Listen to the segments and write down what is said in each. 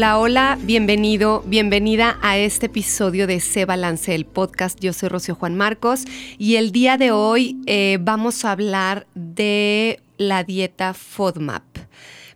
Hola, hola, bienvenido, bienvenida a este episodio de Se Balance el podcast. Yo soy Rocío Juan Marcos y el día de hoy eh, vamos a hablar de la dieta FODMAP.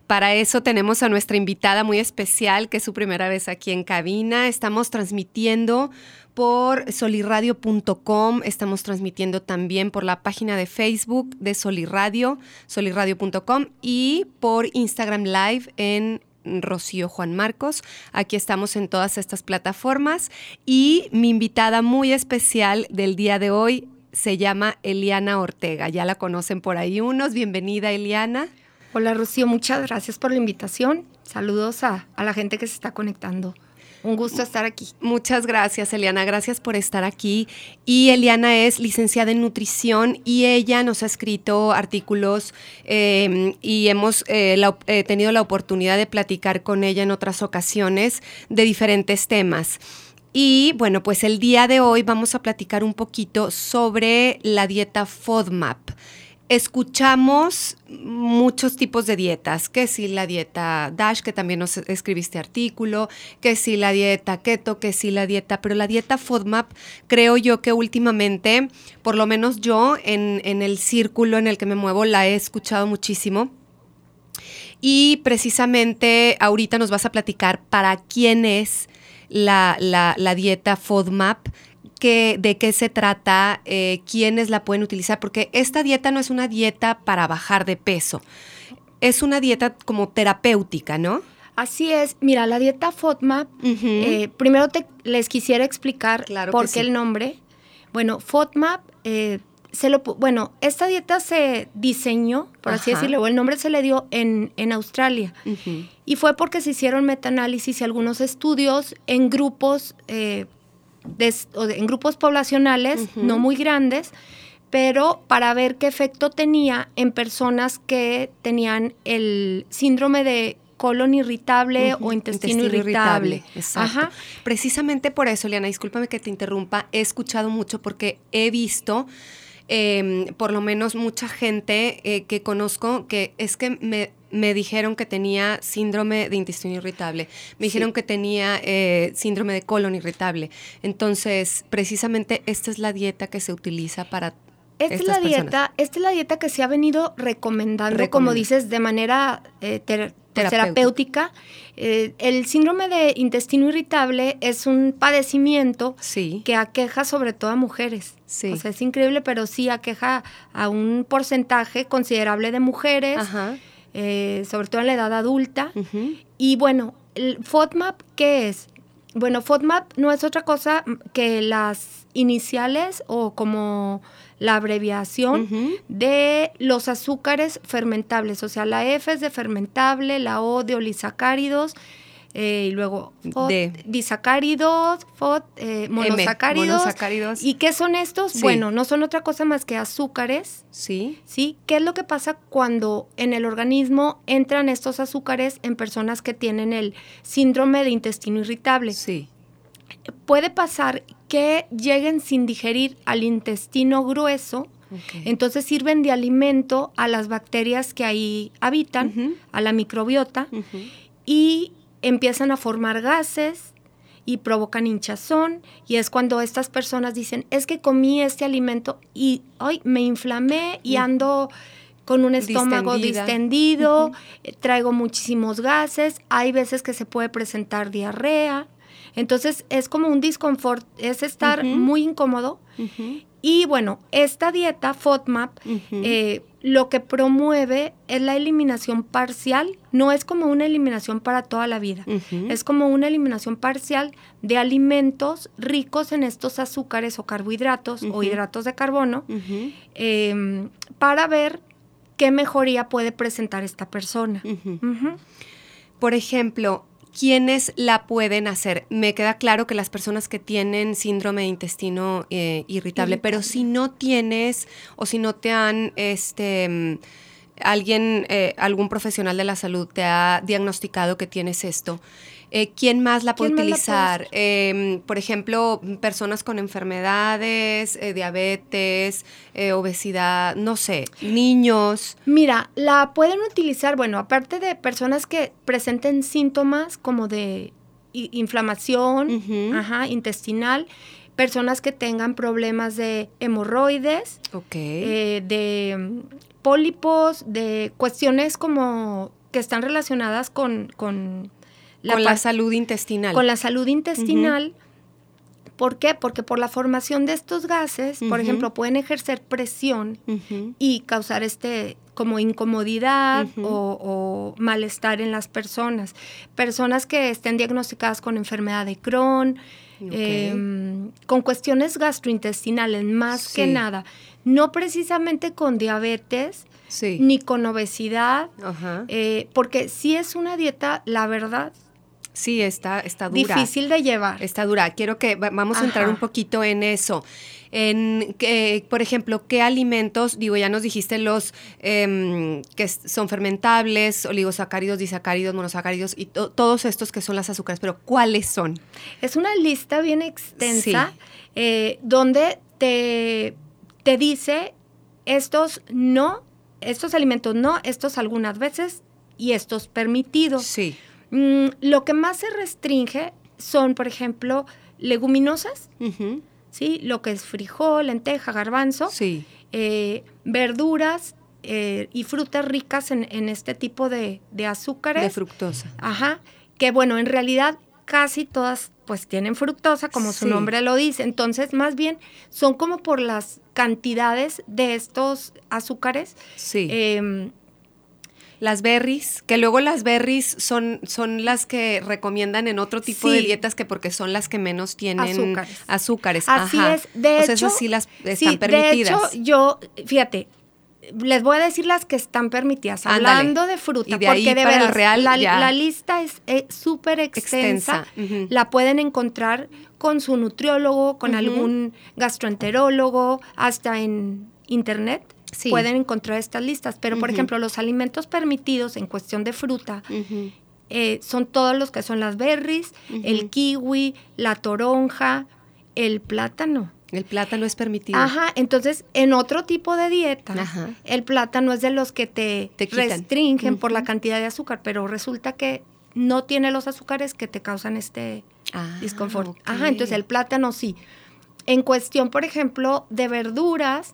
Para eso tenemos a nuestra invitada muy especial, que es su primera vez aquí en cabina. Estamos transmitiendo por soliradio.com, estamos transmitiendo también por la página de Facebook de Soliradio, soliradio.com y por Instagram Live en Rocío Juan Marcos. Aquí estamos en todas estas plataformas y mi invitada muy especial del día de hoy se llama Eliana Ortega. Ya la conocen por ahí unos. Bienvenida, Eliana. Hola, Rocío. Muchas gracias por la invitación. Saludos a, a la gente que se está conectando. Un gusto estar aquí. Muchas gracias, Eliana. Gracias por estar aquí. Y Eliana es licenciada en nutrición y ella nos ha escrito artículos eh, y hemos eh, la, eh, tenido la oportunidad de platicar con ella en otras ocasiones de diferentes temas. Y bueno, pues el día de hoy vamos a platicar un poquito sobre la dieta FODMAP escuchamos muchos tipos de dietas, que si la dieta DASH, que también nos escribiste artículo, que si la dieta keto, que si la dieta, pero la dieta FODMAP creo yo que últimamente, por lo menos yo en, el círculo en el que me muevo, la he escuchado muchísimo. Y precisamente ahorita nos vas a platicar para quién es la, la, la dieta FODMAP, que, de qué se trata, eh, quiénes la pueden utilizar, porque esta dieta no es una dieta para bajar de peso, es una dieta como terapéutica, ¿no? Así es. Mira, la dieta FODMAP, uh -huh. eh, primero te, les quisiera explicar claro por qué sí. el nombre. Bueno, FODMAP, eh, se lo, bueno, esta dieta se diseñó, por Ajá. así decirlo, el nombre se le dio en, en Australia. Uh -huh. Y fue porque se hicieron metaanálisis y algunos estudios en grupos eh, en grupos poblacionales, uh -huh. no muy grandes, pero para ver qué efecto tenía en personas que tenían el síndrome de colon irritable uh -huh. o intestino, intestino irritable. irritable. Exacto. Ajá. Precisamente por eso, Liana, discúlpame que te interrumpa, he escuchado mucho porque he visto eh, por lo menos mucha gente eh, que conozco que es que me, me, dijeron que tenía síndrome de intestino irritable, me dijeron sí. que tenía eh, síndrome de colon irritable. Entonces, precisamente esta es la dieta que se utiliza para esta es la personas. dieta, esta es la dieta que se ha venido recomendando, Recomend como dices, de manera eh, ter terapéutica. Eh, el síndrome de intestino irritable es un padecimiento sí. que aqueja sobre todo a mujeres. Sí. O sea, es increíble, pero sí aqueja a un porcentaje considerable de mujeres, eh, sobre todo en la edad adulta. Uh -huh. Y bueno, el FODMAP, ¿qué es? Bueno, FODMAP no es otra cosa que las iniciales o como la abreviación uh -huh. de los azúcares fermentables. O sea, la F es de fermentable, la O de olisacáridos, eh, y luego de. disacáridos, FOD, eh, monosacáridos. M, monosacáridos. ¿Y qué son estos? Sí. Bueno, no son otra cosa más que azúcares. Sí. ¿Sí? ¿Qué es lo que pasa cuando en el organismo entran estos azúcares en personas que tienen el síndrome de intestino irritable? Sí. Puede pasar que lleguen sin digerir al intestino grueso, okay. entonces sirven de alimento a las bacterias que ahí habitan, uh -huh. a la microbiota, uh -huh. y empiezan a formar gases y provocan hinchazón y es cuando estas personas dicen, es que comí este alimento y hoy me inflamé y ando con un estómago Distendida. distendido, uh -huh. traigo muchísimos gases, hay veces que se puede presentar diarrea, entonces es como un disconfort, es estar uh -huh. muy incómodo. Uh -huh. Y bueno, esta dieta FODMAP uh -huh. eh, lo que promueve es la eliminación parcial, no es como una eliminación para toda la vida, es como una eliminación parcial de alimentos ricos en estos azúcares o carbohidratos o hidratos de carbono eh, para ver qué mejoría puede presentar esta persona. Por ejemplo, ¿quiénes la pueden hacer? Me queda claro que las personas que tienen síndrome de intestino eh, irritable, pero si no tienes o si no te han, este, mm, alguien, eh, algún profesional de la salud te ha diagnosticado que tienes esto, eh, ¿Quién más la puede utilizar? Em, por ejemplo, personas con enfermedades, eh, diabetes, eh, obesidad, no sé, niños. Mira, la pueden utilizar, bueno, aparte de personas que presenten síntomas como de inflamación intestinal, personas que tengan problemas de hemorroides, de mm, pólipos, de cuestiones como que están relacionadas con con la salud intestinal. Con la salud intestinal. ¿Por qué? Porque por la formación de estos gases, por ejemplo, pueden ejercer presión y causar este como incomodidad o, malestar en las personas. Personas que estén diagnosticadas con enfermedad de Crohn, em, con cuestiones gastrointestinales, más que nada. No precisamente con diabetes, ni con obesidad, eh, porque si es una dieta, la verdad, Sí, está, está dura. Difícil de llevar. Está dura. Quiero que vamos a entrar un poquito en eso. En, por ejemplo, ¿qué alimentos, digo, ya nos dijiste los em, que son fermentables, oligosacáridos, disacáridos, monosacáridos y todos estos que son las azúcares, pero ¿cuáles son? Es una lista bien extensa eh, donde te, te dice estos no, estos alimentos no, estos algunas veces y estos permitidos. Sí. Mm, lo que más se restringe son, por ejemplo, leguminosas, ¿sí? Lo que es frijol, lenteja, garbanzo, sí. Eh, verduras eh, y frutas ricas en, este tipo de, azúcares. De fructosa. Ajá. Que bueno, en realidad casi todas pues tienen fructosa, como su nombre lo dice. Entonces, más bien, son como por las cantidades de estos azúcares. Sí. Em, las berries, que luego las berries son, son las que recomiendan en otro tipo de dietas que porque son las que menos tienen azúcares. Así es, de hecho. Esas sí las están permitidas. De hecho, yo, fíjate, les voy a decir las que están permitidas. Hablando de fruta, porque de verdad, real, la, lista es súper extensa. La pueden encontrar con su nutriólogo, con algún gastroenterólogo, hasta en internet pueden encontrar estas listas. Pero, por ejemplo, los alimentos permitidos en cuestión de fruta eh, son todos los que son las berries, el kiwi, la toronja, el plátano. El plátano es permitido. Ajá, entonces en otro tipo de dieta, el plátano es de los que te, restringen por la cantidad de azúcar, pero resulta que no tiene los azúcares que te causan este ah, disconfort. Ajá, entonces el plátano sí. En cuestión, por ejemplo, de verduras,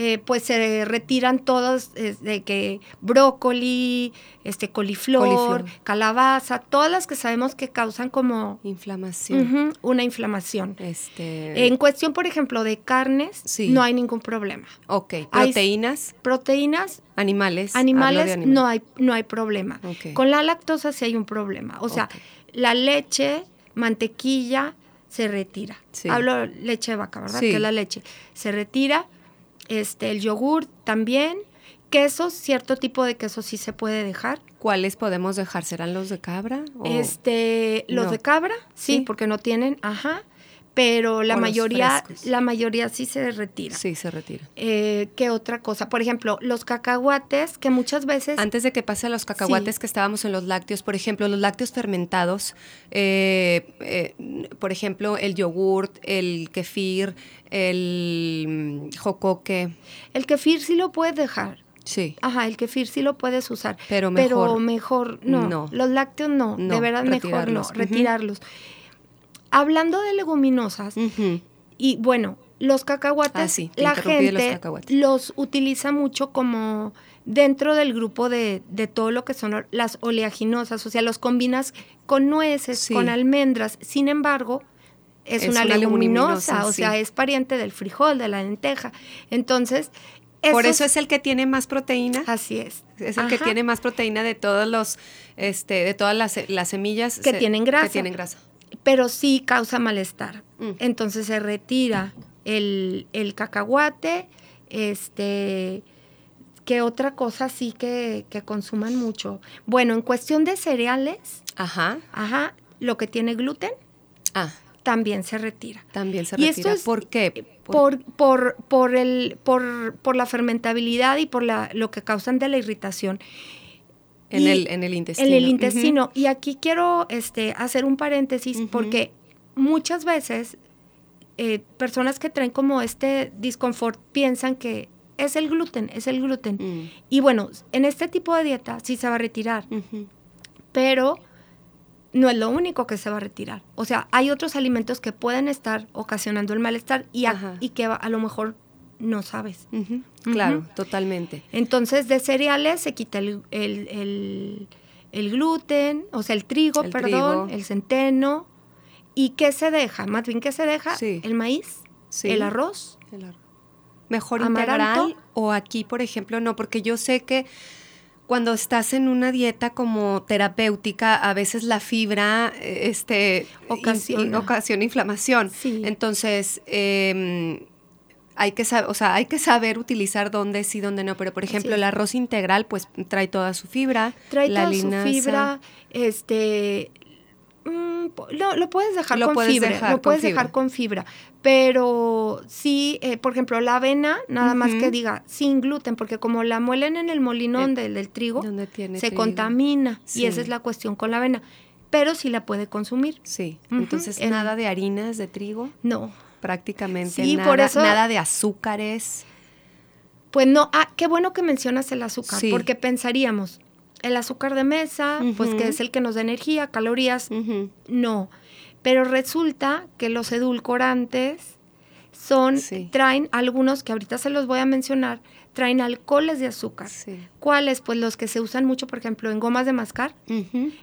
eh, pues se retiran todos de que brócoli, este coliflor, calabaza, todas las que sabemos que causan como inflamación, una inflamación. Este... En cuestión, por ejemplo, de carnes, no hay ningún problema. Ok, proteínas. proteínas. Animales. Animales, no hay no hay problema. Con la lactosa sí hay un problema. O sea, la leche, mantequilla se retira. Hablo leche de vaca, ¿verdad? Que es la leche. Se retira este, el yogur también. Quesos, cierto tipo de queso sí se puede dejar. ¿Cuáles podemos dejar? ¿Serán los de cabra? Este, los de cabra, sí, porque no tienen, ajá pero la mayoría, la mayoría sí se retira. Sí, se retira. Eh, ¿Qué otra cosa? Por ejemplo, los cacahuates, que muchas veces... Antes de que pase a los cacahuates que estábamos en los lácteos, por ejemplo, los lácteos fermentados, eh, eh, por ejemplo, el yogurt, el kefir, el jocoque. El kefir sí lo puedes dejar. Sí. Ajá, el kefir sí lo puedes usar. Pero mejor. Pero mejor no. Los lácteos no. de verdad mejor no. Retirarlos. Hablando de leguminosas, y bueno, los cacahuates, ah, la gente los, utiliza mucho como dentro del grupo de, todo lo que son las oleaginosas, o sea, los combinas con nueces, con almendras. Sin embargo, es, una, leguminosa, o sea, es pariente del frijol, de la lenteja. Entonces, por eso es el que tiene más proteína. Así es. Es el que tiene más proteína de todos los, este, de todas las, semillas que tienen grasa. Que tienen grasa pero sí causa malestar. Mm. Entonces se retira el, cacahuate, este, ¿qué otra cosa sí que, consuman mucho? Bueno, en cuestión de cereales. Ajá. Ajá. Lo que tiene gluten Ah, también se retira. también se Y retira. esto es- ¿Por qué? Por, por, por, el, por, por la fermentabilidad y por la, lo que causan de la irritación. En, y- el, en el intestino. En el intestino. Y aquí quiero este, hacer un paréntesis porque muchas veces eh, personas que traen como este disconfort piensan que es el gluten, es el gluten. Mm, Y bueno, en este tipo de dieta sí se va a retirar, pero no es lo único que se va a retirar. O sea, hay otros alimentos que pueden estar ocasionando el malestar y, a, y que a, a lo mejor no sabes. Claro, totalmente. Entonces, de cereales se quita el, el- el- el gluten, o sea, el trigo, perdón, trigo. el centeno. ¿Y qué se deja? Más bien, ¿qué se deja? Sí. El maíz, Sí. el arroz. El arroz. Mejor Amaranto. integral o aquí, por ejemplo, no, porque yo sé que cuando estás en una dieta como terapéutica, a veces la fibra eh, este, in- Ocasiona. ocasiona inflamación. Sí. Entonces, eh, hay que saber, o sea, hay que saber utilizar dónde sí, dónde no. Pero, por ejemplo, el arroz integral, pues trae toda su fibra. Trae la toda su fibra, este... mm, po- lo, lo puedes dejar Lo con puedes fibra, dejar lo con puedes fibra. dejar con fibra, pero sí, eh, por ejemplo, la avena, nada más que diga sin gluten, porque como la muelen en el molinón Eh, del, del trigo, Donde tiene se trigo. contamina Sí. y esa es la cuestión con la avena, pero sí la puede consumir. Sí, entonces en- nada de harinas de trigo, No, prácticamente Sí, nada, por eso- nada de azúcares. pues no, ah, qué bueno que mencionas el azúcar, Sí. porque pensaríamos, el azúcar de mesa, pues que es el que nos da energía, calorías, no, pero resulta que los edulcorantes son, Sí. traen algunos que ahorita se los voy a mencionar, traen alcoholes de azúcar. Sí. ¿Cuáles? Pues los que se usan mucho, por ejemplo, en gomas de mascar,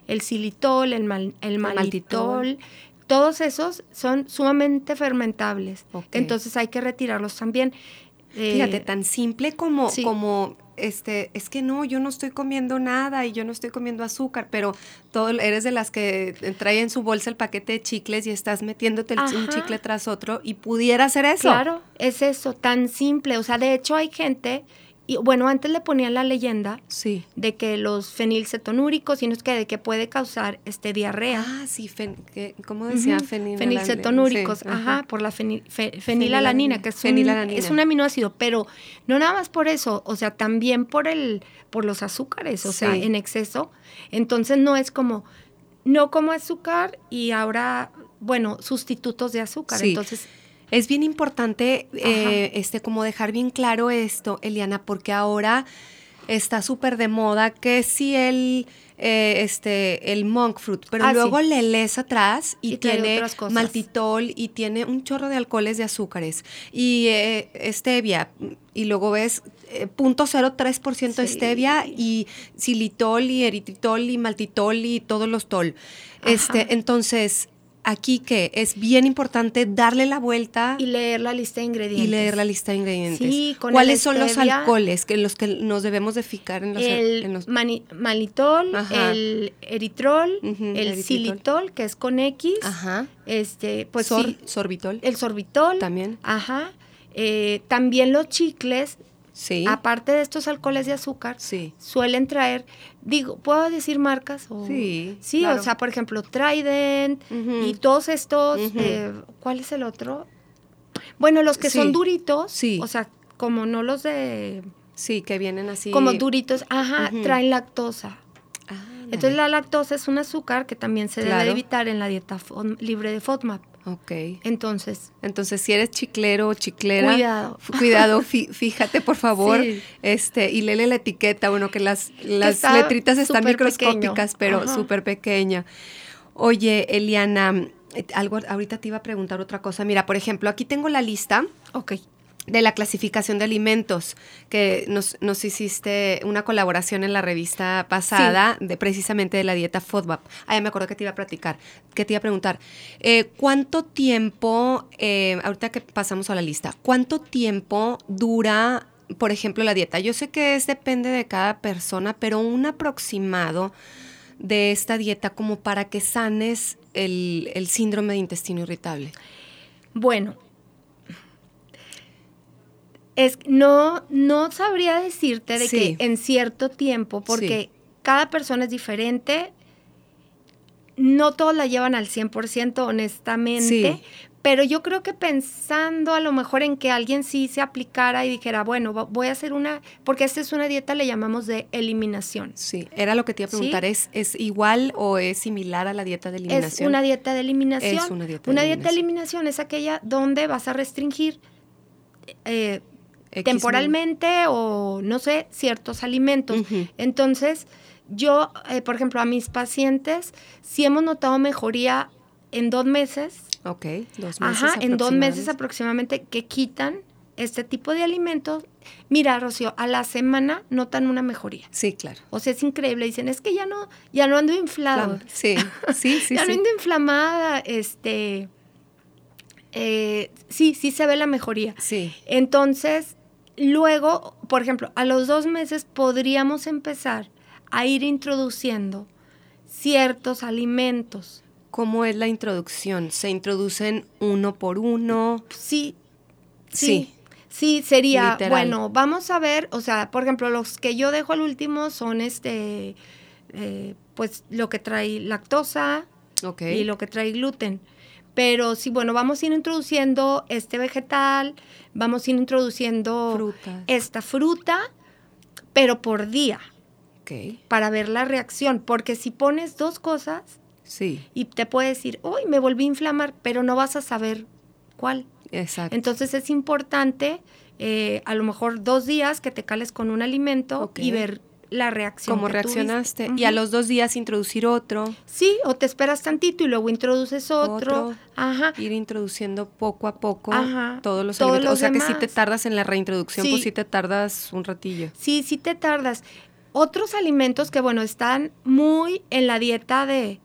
el xilitol, el, mal- el maltitol. Todos esos son sumamente fermentables. Entonces hay que retirarlos también. Eh, Fíjate, tan simple como, sí. como este, es que no, yo no estoy comiendo nada y yo no estoy comiendo azúcar, pero todo eres de las que trae en su bolsa el paquete de chicles y estás metiéndote el- un chicle tras otro y pudiera ser eso. Claro, es eso, tan simple. O sea, de hecho hay gente, y bueno, antes le ponían la leyenda Sí. de que los fenilcetonúricos, y no es que de que puede causar este diarrea. Ah, sí, fen- ¿qué- ¿cómo decía? Fenil- Fenilcetonúricos, sí, ajá, por la feni- fe- fenilalanina, que es un, Fenilalanina. es un aminoácido, pero no nada más por eso, o sea, también por el, por los azúcares, o sea, en exceso. Entonces no es como, no como azúcar y ahora, bueno, sustitutos de azúcar. Sí. Entonces, Es bien importante, eh, este, como dejar bien claro esto, Eliana, porque ahora está súper de moda que si el, eh, este, el monk fruit, pero Ah, luego sí. le lees atrás y, tiene maltitol y tiene un chorro de alcoholes de azúcares y eh, stevia y luego ves eh, 0.03% Sí. stevia y xilitol y eritritol y maltitol y todos los tol. Este, entonces, aquí que es bien importante darle la vuelta y leer la lista de ingredientes. y leer la lista de ingredientes. Sí, con ¿Cuáles son los alcoholes que los que nos debemos de fijar en los, el en los- malitol, Ajá. el eritrol, el eritritol. xilitol, que es con X, Ajá. este, pues Sor- sí, sorbitol el sorbitol, también. ajá, eh, también los chicles, Sí. aparte de estos alcoholes de azúcar, Sí. suelen traer, digo, ¿puedo decir marcas? O- Sí, Sí, claro. o sea, por ejemplo, Trident y todos estos, eh, ¿cuál es el otro? Bueno, los que Sí. son duritos, Sí. o sea, como no los de, Sí, que vienen así. como duritos, ajá, traen lactosa. Ah, Entonces la lactosa es un azúcar que también se debe Claro. evitar en la dieta libre de FODMAP. Ok. Entonces, Entonces, si eres chiclero o chiclera, Cuidado. cuidado, fí- fíjate por favor, Sí. este, y léele la etiqueta, bueno, que las, las letritas están microscópicas, pequeño. pero súper pequeña. Oye, Eliana, eh, algo ahorita te iba a preguntar otra cosa. Mira, por ejemplo, aquí tengo la lista ok. De la clasificación de alimentos, que nos, nos hiciste una colaboración en la revista pasada, de precisamente de la dieta FODMAP. Ah, ya me acuerdo que te iba a platicar, que te iba a preguntar, eh, ¿cuánto tiempo, eh, ahorita que pasamos a la lista, cuánto tiempo dura, por ejemplo, la dieta? Yo sé que es depende de cada persona, pero un aproximado de esta dieta como para que sanes el, el síndrome de intestino irritable. Bueno, es, no, no sabría decirte de Sí. que en cierto tiempo, porque cada persona es diferente. no todos la llevan al 100% honestamente, pero yo creo que pensando a lo mejor en que alguien sí se aplicara y dijera, bueno, voy a hacer una, porque esta es una dieta, le llamamos de eliminación. Sí, era lo que te iba a preguntar, ¿es, ¿es igual o es similar a la dieta de eliminación? Es una dieta de eliminación. Es una dieta de una dieta de eliminación es aquella donde vas a restringir eh, temporalmente o no sé, ciertos alimentos. Entonces, yo, eh, por ejemplo, a mis pacientes, sí hemos notado mejoría en dos meses Ok, dos meses. Ajá, en dos meses aproximadamente que quitan este tipo de alimentos. Mira, Rocío, a la semana notan una mejoría. Sí, claro. O sea, es increíble. Dicen, es que ya no, ya no ando inflado. Sí, sí, sí. ya no ando inflamada. Este. Eh, sí, sí se ve la mejoría. Sí. Entonces, luego, por ejemplo, a los dos meses podríamos empezar a ir introduciendo ciertos alimentos ¿Cómo es la introducción? ¿Se introducen uno por uno? Sí, sí. Sí, sería, bueno, vamos a ver, o sea, por ejemplo, los que yo dejo al último son este, eh, pues lo que trae lactosa y lo que trae gluten. Pero sí, bueno, vamos a ir introduciendo este vegetal, vamos a ir introduciendo esta fruta, pero por día. Okay. Para ver la reacción, porque si pones dos cosas, Sí. Y te puede decir, uy, me volví a inflamar, pero no vas a saber cuál. Exacto. Entonces es importante, eh, a lo mejor dos días que te cales con un alimento y ver la reacción. ¿Cómo reaccionaste? Y a los dos días introducir otro. Sí, o te esperas tantito y luego introduces otro. Ajá. Ir introduciendo poco a poco todos los alimentos. o sea que si te tardas en la reintroducción, pues sí te tardas un ratillo. Sí, sí te tardas. Otros alimentos que, bueno, están muy en la dieta de,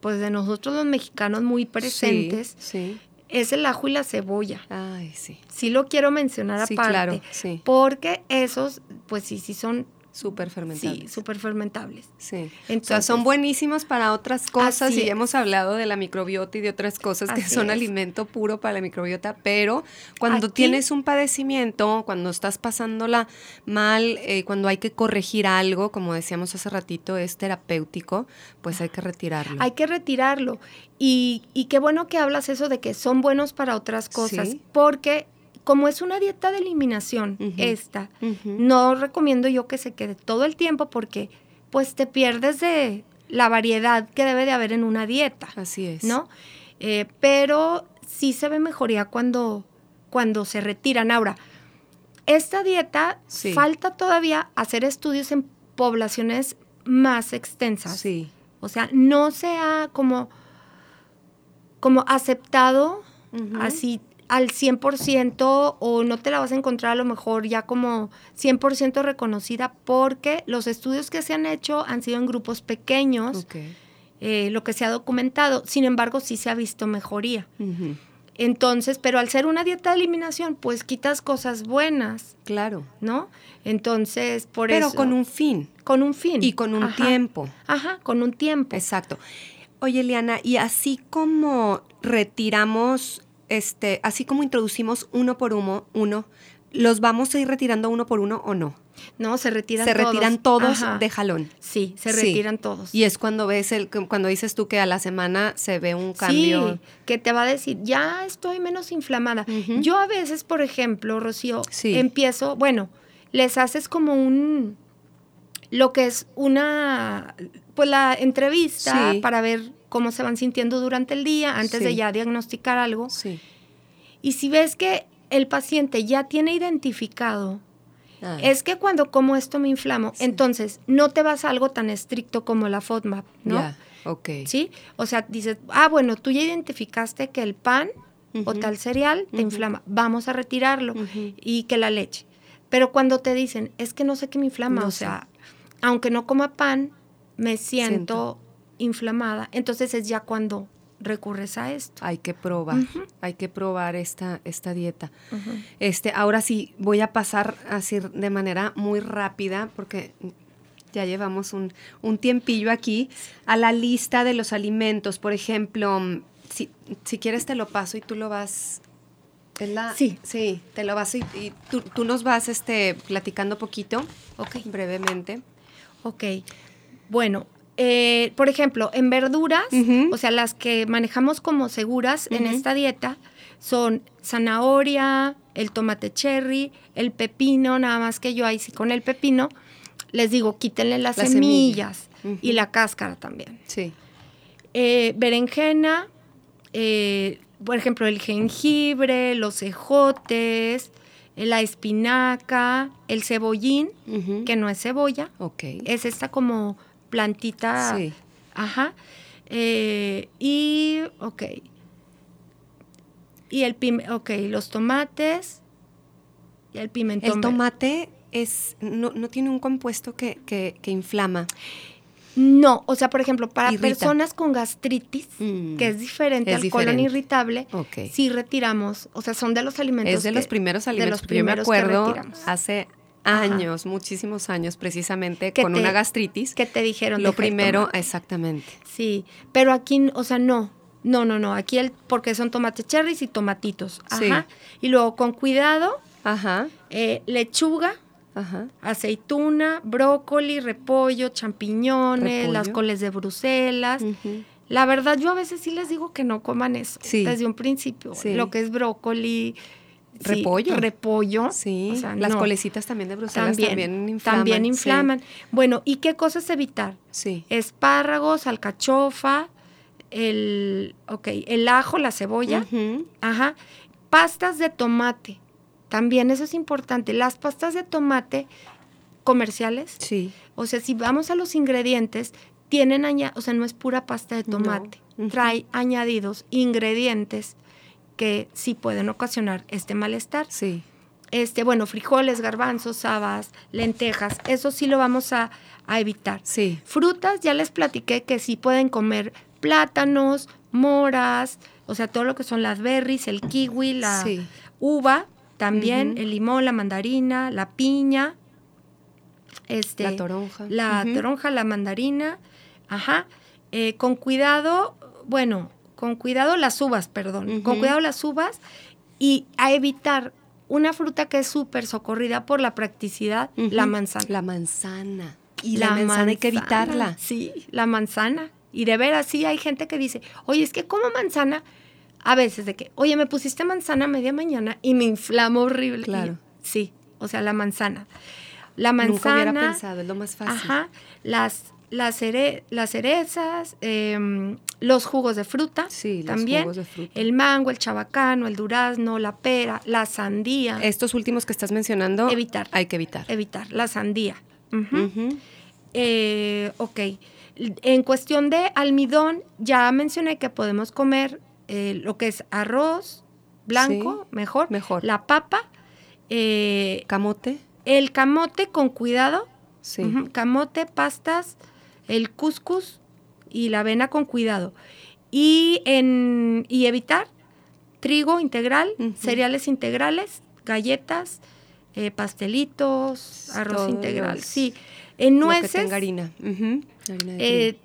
pues de nosotros los mexicanos muy presentes, es el ajo y la cebolla. Ay, sí. Sí lo quiero mencionar aparte. Claro, sí. Porque esos, pues sí, sí son Súper fermentables. Sí, súper fermentables. Sí. o sea, son buenísimos para otras cosas y hemos hablado de la microbiota y de otras cosas que son alimento puro para la microbiota, pero cuando tienes un padecimiento, cuando estás pasándola mal, eh, cuando hay que corregir algo, como decíamos hace ratito, es terapéutico, pues hay que retirarlo. Hay que retirarlo. Y, y qué bueno que hablas eso de que son buenos para otras cosas, porque como es una dieta de eliminación esta, no recomiendo yo que se quede todo el tiempo porque pues te pierdes de la variedad que debe de haber en una dieta. Así es. ¿No? Eh, pero sí se ve mejoría cuando, cuando se retiran. Ahora, esta dieta falta todavía hacer estudios en poblaciones más extensas. Sí. O sea, no se ha como, como aceptado así al 100% o no te la vas a encontrar a lo mejor ya como 100% reconocida porque los estudios que se han hecho han sido en grupos pequeños, eh, lo que se ha documentado, sin embargo sí se ha visto mejoría. Entonces, pero al ser una dieta de eliminación, pues quitas cosas buenas. Claro. ¿No? Entonces, por eso. Pero con un fin. Con un fin. Y con un tiempo. Ajá, con un tiempo. Exacto. Oye, Eliana, y así como retiramos este, así como introducimos uno por uno, uno, ¿los vamos a ir retirando uno por uno o no? No, se retiran todos. Se retiran todos de jalón. Sí, se retiran todos. Y es cuando ves el, cuando dices tú que a la semana se ve un cambio. Sí, que te va a decir, ya estoy menos inflamada. Yo a veces, por ejemplo, Rocío, empiezo, bueno, les haces como un, lo que es una, pues la entrevista para ver cómo se van sintiendo durante el día antes de ya diagnosticar algo. Sí. Y si ves que el paciente ya tiene identificado, ah. es que cuando como esto me inflamo, entonces no te vas a algo tan estricto como la FODMAP, ¿no? Ya, ok. ¿Sí? O sea, dices, ah, bueno, tú ya identificaste que el pan o tal cereal te inflama, vamos a retirarlo y que la leche. Pero cuando te dicen, es que no sé qué me inflama, o sea, aunque no coma pan, me siento inflamada, entonces es ya cuando recurres a esto. Hay que probar, hay que probar esta, esta dieta. Este, ahora sí, voy a pasar así de manera muy rápida, porque ya llevamos un, un tiempillo aquí, a la lista de los alimentos. Por ejemplo, si, si quieres te lo paso y tú lo vas sí. Sí, te lo vas y, tú, tú, nos vas este, platicando poquito, ok, brevemente. Ok, bueno, eh, por ejemplo, en verduras, o sea, las que manejamos como seguras en esta dieta son zanahoria, el tomate cherry, el pepino, nada más que yo ahí sí con el pepino les digo, quítenle las, semillas y la cáscara también. Sí. Eh, berenjena, eh, por ejemplo, el jengibre, los ejotes, la espinaca, el cebollín, que no es cebolla. Ok. Es esta como plantita. Sí. Ajá. Eh, y, ok. Y el pim ok, los tomates y el pimentón. El tomate es, no, tiene un compuesto que, que, inflama. No, o sea, por ejemplo, para personas con gastritis, mm. que es diferente al colon irritable, sí retiramos, o sea, son de los alimentos. Es de los primeros alimentos. De los Yo me hace años, muchísimos años, precisamente con una gastritis. Que te dijeron. Lo primero, exactamente. Sí, pero aquí, o sea, no. No, no, no. Aquí el, porque son tomates cherries y tomatitos. Ajá. Y luego con cuidado, Ajá. Eh, lechuga, aceituna, brócoli, repollo, champiñones, las coles de Bruselas. La verdad, yo a veces sí les digo que no coman eso desde un principio. Lo que es brócoli, repollo. repollo. Sí. las colecitas también de Bruselas también, inflaman. También inflaman. Bueno, ¿y qué cosas evitar? Sí. Espárragos, alcachofa, el, okay, el ajo, la cebolla. Ajá. Pastas de tomate. También eso es importante. Las pastas de tomate comerciales. Sí. O sea, si vamos a los ingredientes, tienen o sea, no es pura pasta de tomate. Trae añadidos, ingredientes que sí pueden ocasionar este malestar. Sí. Este, bueno, frijoles, garbanzos, habas, lentejas, eso sí lo vamos a, evitar. Sí. Frutas, ya les platiqué que sí pueden comer plátanos, moras, o sea, todo lo que son las berries, el kiwi, la uva, también el limón, la mandarina, la piña, este, la toronja. La toronja, la mandarina, ajá. Eh, con cuidado, bueno, con cuidado las uvas, perdón, con cuidado las uvas y a evitar una fruta que es súper socorrida por la practicidad, la manzana. La manzana. Y la, manzana, hay que evitarla. Sí, la manzana. Y de veras, sí, hay gente que dice, oye, es que como manzana, a veces de que, oye, me pusiste manzana a media mañana y me inflamo horrible. Claro. sí, o sea, la manzana. La manzana. Nunca hubiera pensado, es lo más fácil. Ajá. Las, las, las cerezas, em, los jugos de fruta. Sí, también. Los jugos de fruta. El mango, el chabacano, el durazno, la pera, la sandía. Estos últimos que estás mencionando. Evitar. Hay que evitar. Evitar. La sandía. Eh, ok. En cuestión de almidón, ya mencioné que podemos comer eh, lo que es arroz blanco, mejor. Mejor. La papa. Eh, camote. El camote con cuidado. Sí. Camote, pastas, el couscous y la avena con cuidado. Y, en, y evitar trigo integral, cereales integrales, galletas, eh, pastelitos, arroz integral. Sí. En nueces. harina.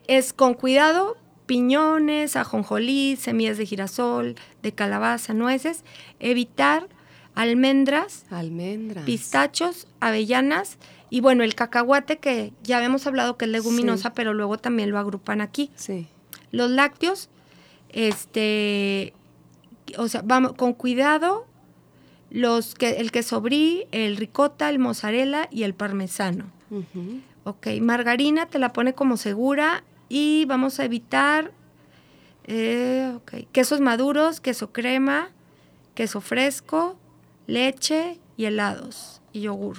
es con cuidado, piñones, ajonjolí, semillas de girasol, de calabaza, nueces, evitar almendras, almendras, pistachos, avellanas y bueno, el cacahuate que ya habíamos hablado que es leguminosa, pero luego también lo agrupan aquí. Sí. Los lácteos, este, o sea, vamos con cuidado los que el queso brie, el ricota, el mozzarella y el parmesano. Ok, margarina te la pone como segura y vamos a evitar eh, quesos maduros, queso crema, queso fresco, leche y helados y yogur.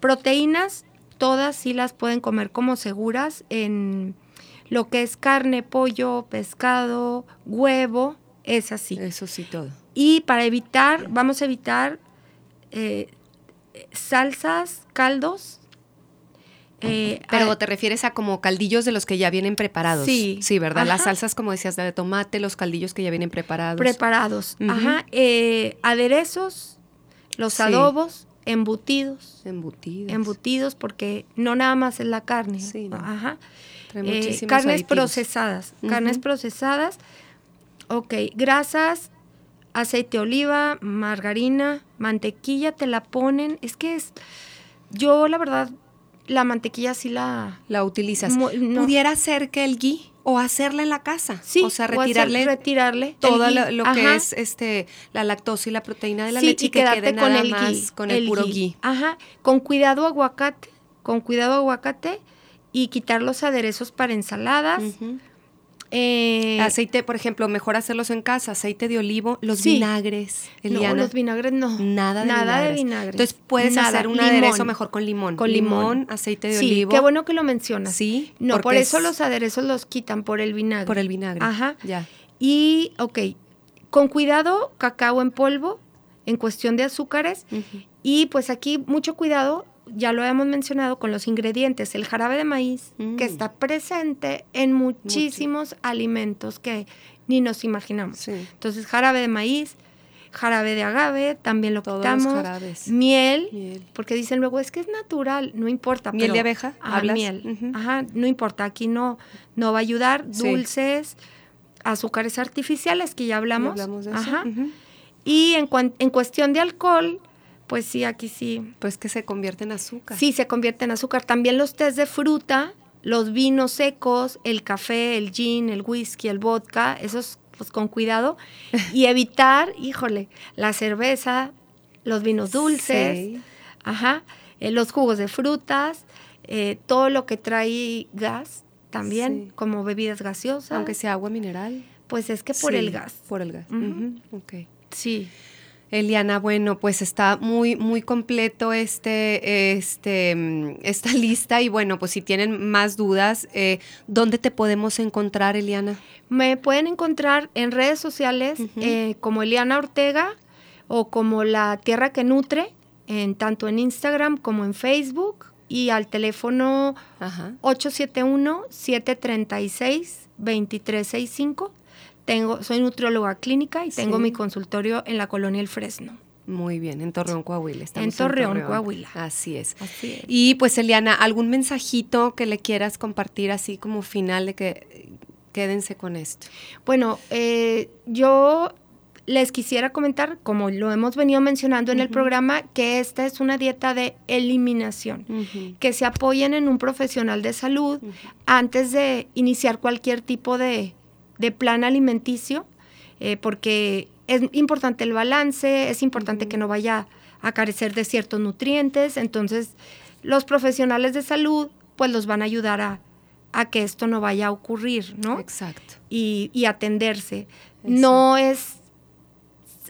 Proteínas, todas sí las pueden comer como seguras en lo que es carne, pollo, pescado, huevo, es así. Eso sí, todo. Y para evitar, vamos a evitar eh, salsas, caldos, eh, Pero te refieres a como caldillos de los que ya vienen preparados. Sí. Sí, ¿verdad? Las salsas, como decías, de tomate, los caldillos que ya vienen preparados. Preparados. Ajá. Eh, aderezos, los adobos, embutidos. Embutidos. Embutidos, porque no nada más es la carne. Sí. Ajá. Eh, carnes procesadas. Carnes procesadas. Ok. Grasas, aceite de oliva, margarina, mantequilla, te la ponen. Es que es. Yo, la verdad, la mantequilla sí la... La utilizas. ¿Pudiera ser que el ghee o hacerla en la casa? Sí. O sea, retirarle, retirarle todo lo, que es este la lactosa y la proteína de la leche y, que quede con el más con el, puro ghee. Ajá. Con cuidado aguacate, con cuidado aguacate y quitar los aderezos para ensaladas. Eh, aceite, por ejemplo, mejor hacerlos en casa, aceite de olivo, los vinagres, Eliana. No, los vinagres no. Nada de Nada vinagres. de vinagres. Entonces puedes hacer un aderezo mejor con limón. Con limón, aceite de sí, olivo. qué bueno que lo mencionas. Sí. No, por eso los aderezos los quitan por el vinagre. Por el vinagre. Ajá. Ya. Y, ok, con cuidado, cacao en polvo, en cuestión de azúcares. Y pues aquí mucho cuidado ya lo habíamos mencionado con los ingredientes, el jarabe de maíz, que mm. está presente en muchísimos alimentos que ni nos imaginamos. Entonces, jarabe de maíz, jarabe de agave, también lo Todos quitamos. Miel, porque dicen luego, es que es natural, no importa. ¿Miel de abeja? ¿Hablas? miel. Ajá, no importa, aquí no, no va a ayudar. Dulces, azúcares artificiales, que ya hablamos. hablamos de eso. Ajá. Y en, en cuestión de alcohol, pues sí, aquí sí. Pues que se convierte en azúcar. Sí, se convierte en azúcar. También los tés de fruta, los vinos secos, el café, el gin, el whisky, el vodka, esos pues con cuidado. Y evitar, híjole, la cerveza, los vinos dulces, ajá, eh, los jugos de frutas, eh, todo lo que trae gas también, como bebidas gaseosas. Aunque sea agua mineral. Pues es que por el gas. Por el gas. Sí. Eliana, bueno, pues está muy, muy completo este, este, esta lista y bueno, pues si tienen más dudas, eh, ¿dónde te podemos encontrar, Eliana? Me pueden encontrar en redes sociales eh, como Eliana Ortega o como La Tierra que Nutre, en, tanto en Instagram como en Facebook y al teléfono 871-736-2365 tengo, soy nutrióloga clínica y tengo mi consultorio en la colonia El Fresno. Muy bien, en Torreón, Coahuila. en Torreón, Coahuila. Así es. Y pues, Eliana, ¿algún mensajito que le quieras compartir así como final de que quédense con esto? Bueno, eh, yo les quisiera comentar, como lo hemos venido mencionando en el programa, que esta es una dieta de eliminación, que se apoyen en un profesional de salud antes de iniciar cualquier tipo de, de plan alimenticio, eh, porque es importante el balance, es importante que no vaya a carecer de ciertos nutrientes, entonces los profesionales de salud pues los van a ayudar a, que esto no vaya a ocurrir, ¿no? Exacto. Y, atenderse. No es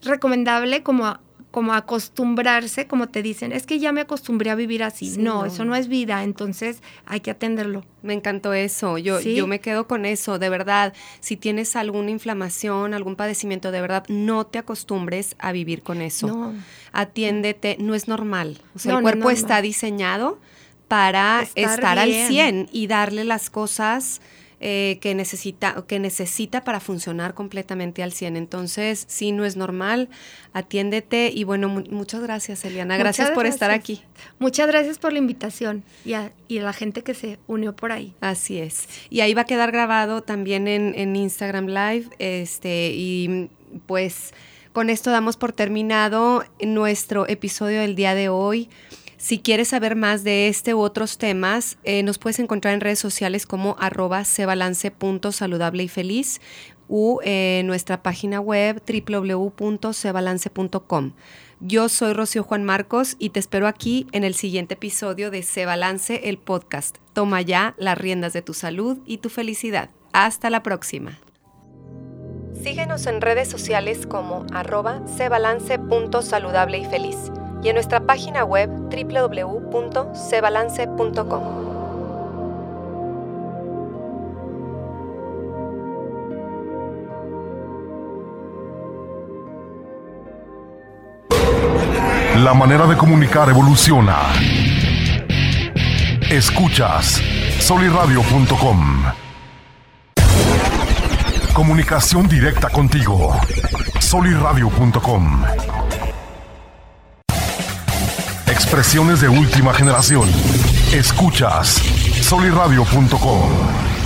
recomendable como como acostumbrarse, como te dicen, es que ya me acostumbré a vivir así. no, eso no es vida, entonces hay que atenderlo. Me encantó eso, yo, yo me quedo con eso, de verdad, si tienes alguna inflamación, algún padecimiento, de verdad, no te acostumbres a vivir con eso. No. Atiéndete, no es normal. O sea, el cuerpo está diseñado para estar, al 100 y darle las cosas eh, que, necesita, que necesita para funcionar completamente al 100. Entonces, sí, no es normal, atiéndete y bueno, muchas gracias, Eliana. Gracias por estar aquí. Muchas gracias por la invitación y a, y la gente que se unió por ahí. Así es. Y ahí va a quedar grabado también en, en Instagram Live este, y pues... Con esto damos por terminado nuestro episodio del día de hoy. Si quieres saber más de este u otros temas, eh, nos puedes encontrar en redes sociales como arroba cebalance.saludable y feliz u en nuestra página web www.cebalance.com. Yo soy Rocío Juan Marcos y te espero aquí en el siguiente episodio de Se Balance, el podcast. Toma ya las riendas de tu salud y tu felicidad. Hasta la próxima. Síguenos en redes sociales como arroba y feliz y en nuestra página web www.cebalance.com. La manera de comunicar evoluciona. Escuchas soliradio.com. Comunicación directa contigo. soliradio.com Expresiones de última generación. Escuchas soliradio.com.